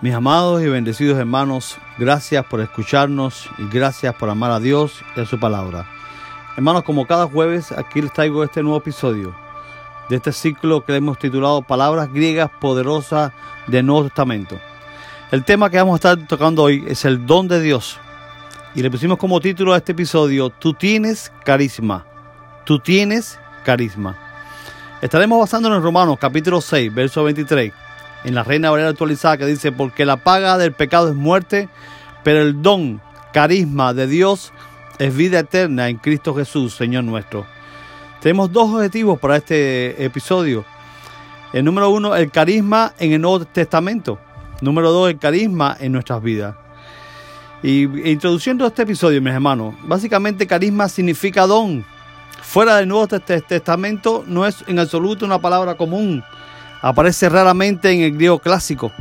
Mis amados y bendecidos hermanos, gracias por escucharnos y gracias por amar a Dios y a su palabra. Hermanos, como cada jueves, aquí les traigo este nuevo episodio de este ciclo que hemos titulado Palabras griegas poderosas del Nuevo Testamento. El tema que vamos a estar tocando hoy es el don de Dios. Y le pusimos como título a este episodio, Tú tienes carisma. Tú tienes carisma. Estaremos basándonos en Romanos capítulo 6, verso 23 en la Reina Valera actualizada que dice, porque la paga del pecado es muerte, pero el don, carisma de Dios es vida eterna en Cristo Jesús, Señor nuestro. Tenemos dos objetivos para este episodio. El número uno, el carisma en el Nuevo Testamento. Número dos, el carisma en nuestras vidas. Y introduciendo este episodio, mis hermanos, básicamente carisma significa don. Fuera del Nuevo Testamento no es en absoluto una palabra común Aparece raramente en el griego clásico.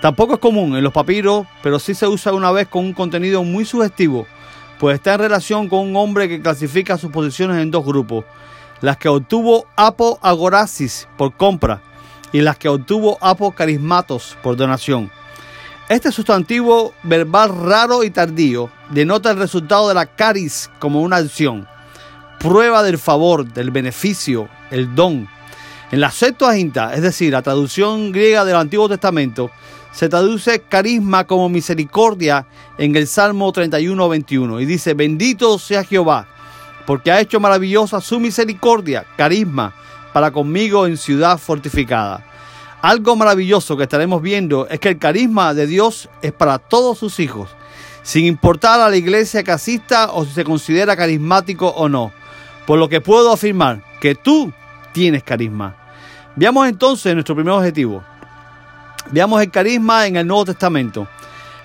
Tampoco es común en los papiros, pero sí se usa una vez con un contenido muy sugestivo, pues está en relación con un hombre que clasifica sus posiciones en dos grupos, las que obtuvo Apo Agorasis por compra y las que obtuvo Apo Carismatos por donación. Este sustantivo verbal raro y tardío denota el resultado de la caris como una acción, prueba del favor, del beneficio, el don, en la Septuaginta, es decir, la traducción griega del Antiguo Testamento, se traduce carisma como misericordia en el Salmo 31, 21 y dice, bendito sea Jehová, porque ha hecho maravillosa su misericordia, carisma, para conmigo en ciudad fortificada. Algo maravilloso que estaremos viendo es que el carisma de Dios es para todos sus hijos, sin importar a la iglesia que asista o si se considera carismático o no. Por lo que puedo afirmar que tú tienes carisma. Veamos entonces nuestro primer objetivo. Veamos el carisma en el Nuevo Testamento.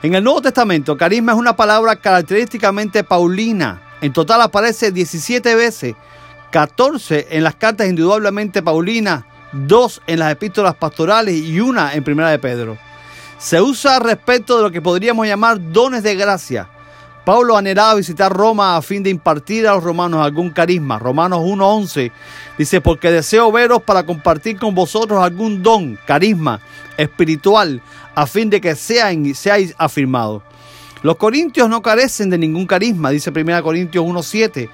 En el Nuevo Testamento, carisma es una palabra característicamente paulina. En total aparece 17 veces, 14 en las cartas indudablemente paulinas, 2 en las epístolas pastorales y una en Primera de Pedro. Se usa respecto de lo que podríamos llamar dones de gracia. Pablo anhelaba visitar Roma a fin de impartir a los romanos algún carisma. Romanos 1.11 dice, porque deseo veros para compartir con vosotros algún don, carisma espiritual, a fin de que sean, seáis afirmados. Los corintios no carecen de ningún carisma, dice 1 Corintios 1.7,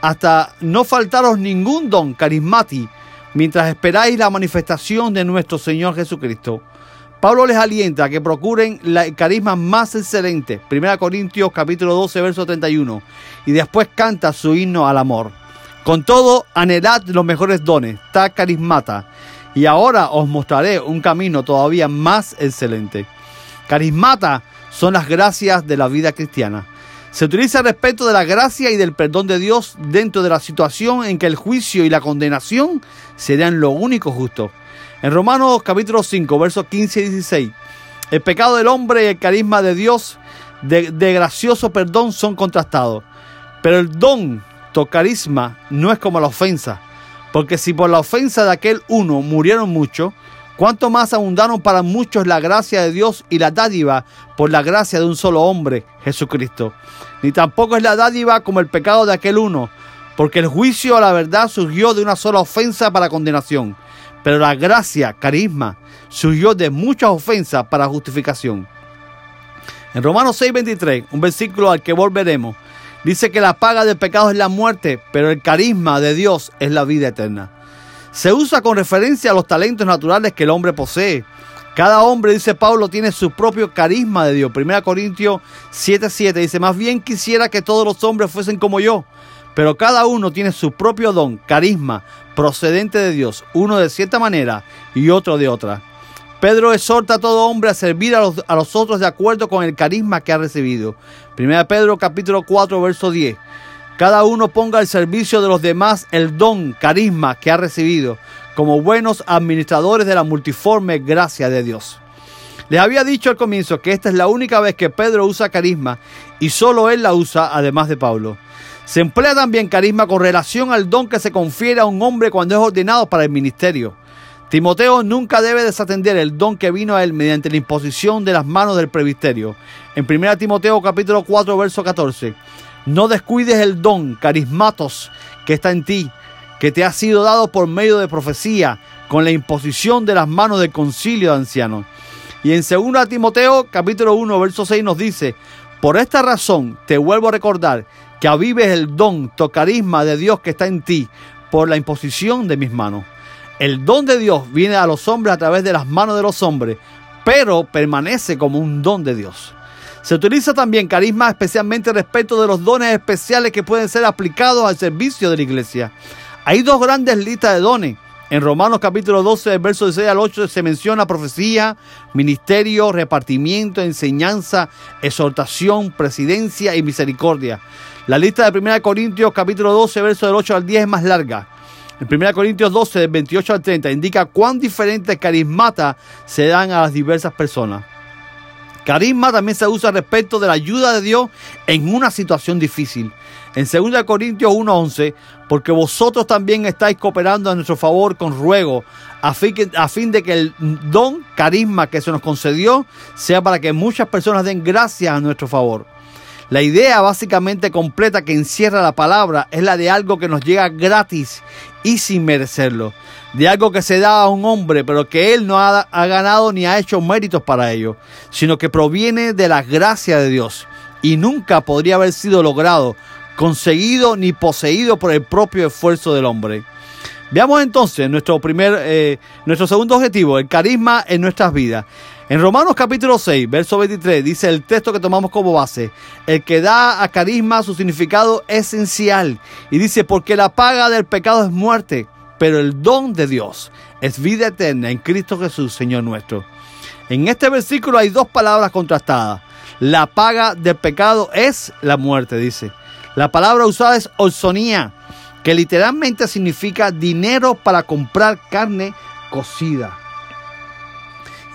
hasta no faltaros ningún don carismati, mientras esperáis la manifestación de nuestro Señor Jesucristo Pablo les alienta a que procuren el carisma más excelente. 1 Corintios capítulo 12, verso 31. Y después canta su himno al amor. Con todo, anhelad los mejores dones, ta carismata. Y ahora os mostraré un camino todavía más excelente. Carismata son las gracias de la vida cristiana. Se utiliza respecto de la gracia y del perdón de Dios dentro de la situación en que el juicio y la condenación serían lo único justo. En Romanos capítulo 5, versos 15 y 16, el pecado del hombre y el carisma de Dios de, gracioso perdón son contrastados. Pero el don, tu carisma, no es como la ofensa. Porque si por la ofensa de aquel uno murieron muchos, cuánto más abundaron para muchos la gracia de Dios y la dádiva por la gracia de un solo hombre, Jesucristo. Ni tampoco es la dádiva como el pecado de aquel uno, porque el juicio a la verdad surgió de una sola ofensa para condenación pero la gracia, carisma, surgió de muchas ofensas para justificación. En Romanos 6:23, un versículo al que volveremos, dice que la paga del pecado es la muerte, pero el carisma de Dios es la vida eterna. Se usa con referencia a los talentos naturales que el hombre posee. Cada hombre, dice Pablo, tiene su propio carisma de Dios. 1 Corintios 7:7 dice, más bien quisiera que todos los hombres fuesen como yo, pero cada uno tiene su propio don, carisma, procedente de Dios, uno de cierta manera y otro de otra. Pedro exhorta a todo hombre a servir a los, otros de acuerdo con el carisma que ha recibido. Primera Pedro capítulo 4 verso 10. Cada uno ponga al servicio de los demás el don, carisma que ha recibido, como buenos administradores de la multiforme gracia de Dios. Les había dicho al comienzo que esta es la única vez que Pedro usa carisma y solo él la usa además de Pablo. Se emplea también carisma con relación al don que se confiere a un hombre cuando es ordenado para el ministerio. Timoteo nunca debe desatender el don que vino a él mediante la imposición de las manos del presbiterio. En 1 Timoteo capítulo 4 verso 14. No descuides el don, carismatos, que está en ti, que te ha sido dado por medio de profecía, con la imposición de las manos del concilio de ancianos. Y en 2 Timoteo capítulo 1 verso 6 nos dice, por esta razón te vuelvo a recordar que avives el don, tu carisma de Dios que está en ti por la imposición de mis manos. El don de Dios viene a los hombres a través de las manos de los hombres, pero permanece como un don de Dios. Se utiliza también carisma especialmente respecto de los dones especiales que pueden ser aplicados al servicio de la iglesia. Hay dos grandes listas de dones. En Romanos capítulo 12, versos 6 al 8 se menciona profecía, ministerio, repartimiento, enseñanza, exhortación, presidencia y misericordia. La lista de 1 Corintios capítulo 12, versos del 8 al 10 es más larga. En 1 Corintios 12, del 28 al 30, indica cuán diferentes carismatas se dan a las diversas personas. Carisma también se usa respecto de la ayuda de Dios en una situación difícil. En 2 Corintios 1:11, porque vosotros también estáis cooperando a nuestro favor con ruego, a fin, a fin de que el don, carisma que se nos concedió, sea para que muchas personas den gracias a nuestro favor. La idea básicamente completa que encierra la palabra es la de algo que nos llega gratis y sin merecerlo. De algo que se da a un hombre, pero que él no ha, ganado ni ha hecho méritos para ello, sino que proviene de la gracia de Dios y nunca podría haber sido logrado, conseguido ni poseído por el propio esfuerzo del hombre. Veamos entonces nuestro primer, eh, nuestro segundo objetivo, el carisma en nuestras vidas. En Romanos capítulo 6, verso 23, dice el texto que tomamos como base, el que da a carisma su significado esencial. Y dice, porque la paga del pecado es muerte, pero el don de Dios es vida eterna en Cristo Jesús, Señor nuestro. En este versículo hay dos palabras contrastadas. La paga del pecado es la muerte, dice. La palabra usada es olsonía, que literalmente significa dinero para comprar carne cocida.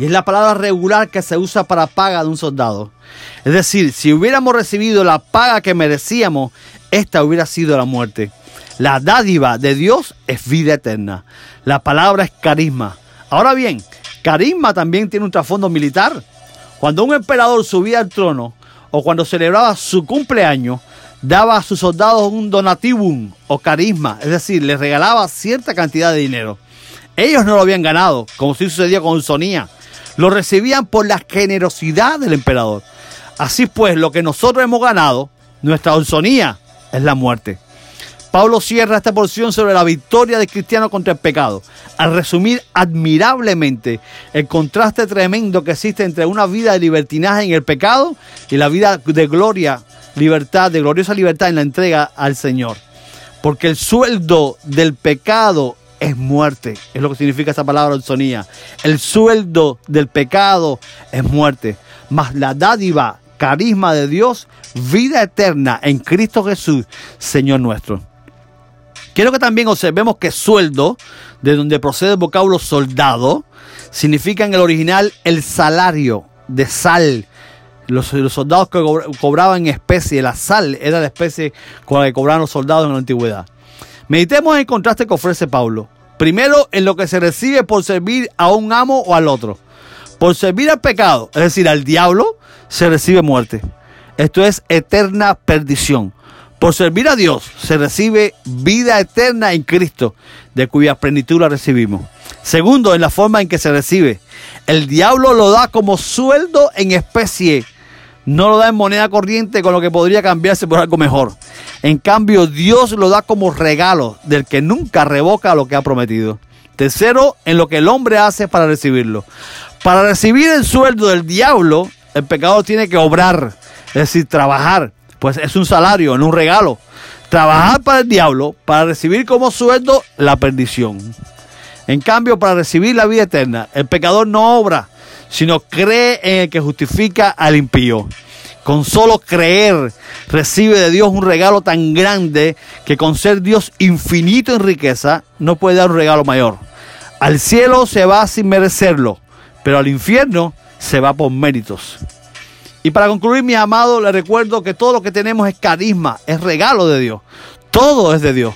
Y es la palabra regular que se usa para paga de un soldado. Es decir, si hubiéramos recibido la paga que merecíamos, esta hubiera sido la muerte. La dádiva de Dios es vida eterna. La palabra es carisma. Ahora bien, carisma también tiene un trasfondo militar. Cuando un emperador subía al trono o cuando celebraba su cumpleaños, daba a sus soldados un donativum o carisma, es decir, les regalaba cierta cantidad de dinero. Ellos no lo habían ganado, como si sucedía con Sonía lo recibían por la generosidad del emperador. Así pues, lo que nosotros hemos ganado, nuestra onzonía, es la muerte. Pablo cierra esta porción sobre la victoria del cristiano contra el pecado, al resumir admirablemente el contraste tremendo que existe entre una vida de libertinaje en el pecado y la vida de gloria, libertad, de gloriosa libertad en la entrega al Señor. Porque el sueldo del pecado es muerte. Es lo que significa esa palabra sonía. El sueldo del pecado es muerte. Mas la dádiva, carisma de Dios, vida eterna en Cristo Jesús, Señor nuestro. Quiero que también observemos que sueldo, de donde procede el vocablo soldado, significa en el original el salario de sal. Los, soldados que cobraban especie, la sal era la especie con la que cobraban los soldados en la antigüedad. Meditemos en el contraste que ofrece Pablo. Primero, en lo que se recibe por servir a un amo o al otro. Por servir al pecado, es decir, al diablo, se recibe muerte. Esto es eterna perdición. Por servir a Dios se recibe vida eterna en Cristo, de cuya plenitud la recibimos. Segundo, en la forma en que se recibe. El diablo lo da como sueldo en especie no lo da en moneda corriente con lo que podría cambiarse por algo mejor. En cambio, Dios lo da como regalo del que nunca revoca lo que ha prometido. Tercero, en lo que el hombre hace para recibirlo. Para recibir el sueldo del diablo, el pecador tiene que obrar, es decir, trabajar. Pues es un salario, no un regalo. Trabajar para el diablo, para recibir como sueldo la perdición. En cambio, para recibir la vida eterna, el pecador no obra, sino cree en el que justifica al impío. Con solo creer recibe de Dios un regalo tan grande que con ser Dios infinito en riqueza no puede dar un regalo mayor. Al cielo se va sin merecerlo, pero al infierno se va por méritos. Y para concluir, mi amado, le recuerdo que todo lo que tenemos es carisma, es regalo de Dios. Todo es de Dios.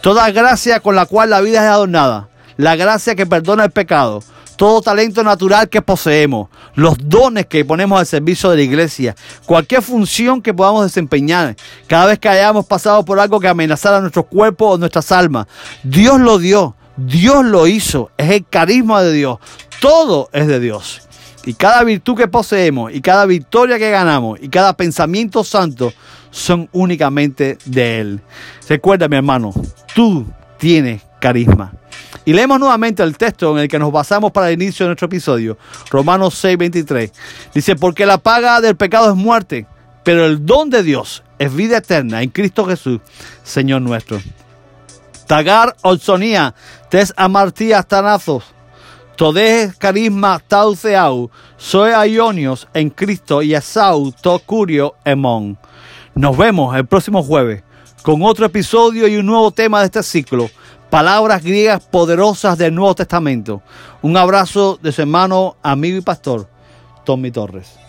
Toda gracia con la cual la vida es adornada. La gracia que perdona el pecado todo talento natural que poseemos, los dones que ponemos al servicio de la iglesia, cualquier función que podamos desempeñar, cada vez que hayamos pasado por algo que amenazara nuestro cuerpo o nuestras almas. Dios lo dio, Dios lo hizo, es el carisma de Dios, todo es de Dios. y cada virtud que poseemos y cada victoria que ganamos y cada pensamiento santo son únicamente de Él. Recuerda, mi hermano, tú tienes carisma. Y leemos nuevamente el texto en el que nos basamos para el inicio de nuestro episodio, Romanos 6:23. Dice, porque la paga del pecado es muerte, pero el don de Dios es vida eterna en Cristo Jesús, Señor nuestro. Tagar olsonía, tes amartías tanazos, todes carisma tauceau, soy aionios en Cristo y asau to curio emon. Nos vemos el próximo jueves con otro episodio y un nuevo tema de este ciclo palabras griegas poderosas del Nuevo Testamento. Un abrazo de su hermano, amigo y pastor, Tommy Torres.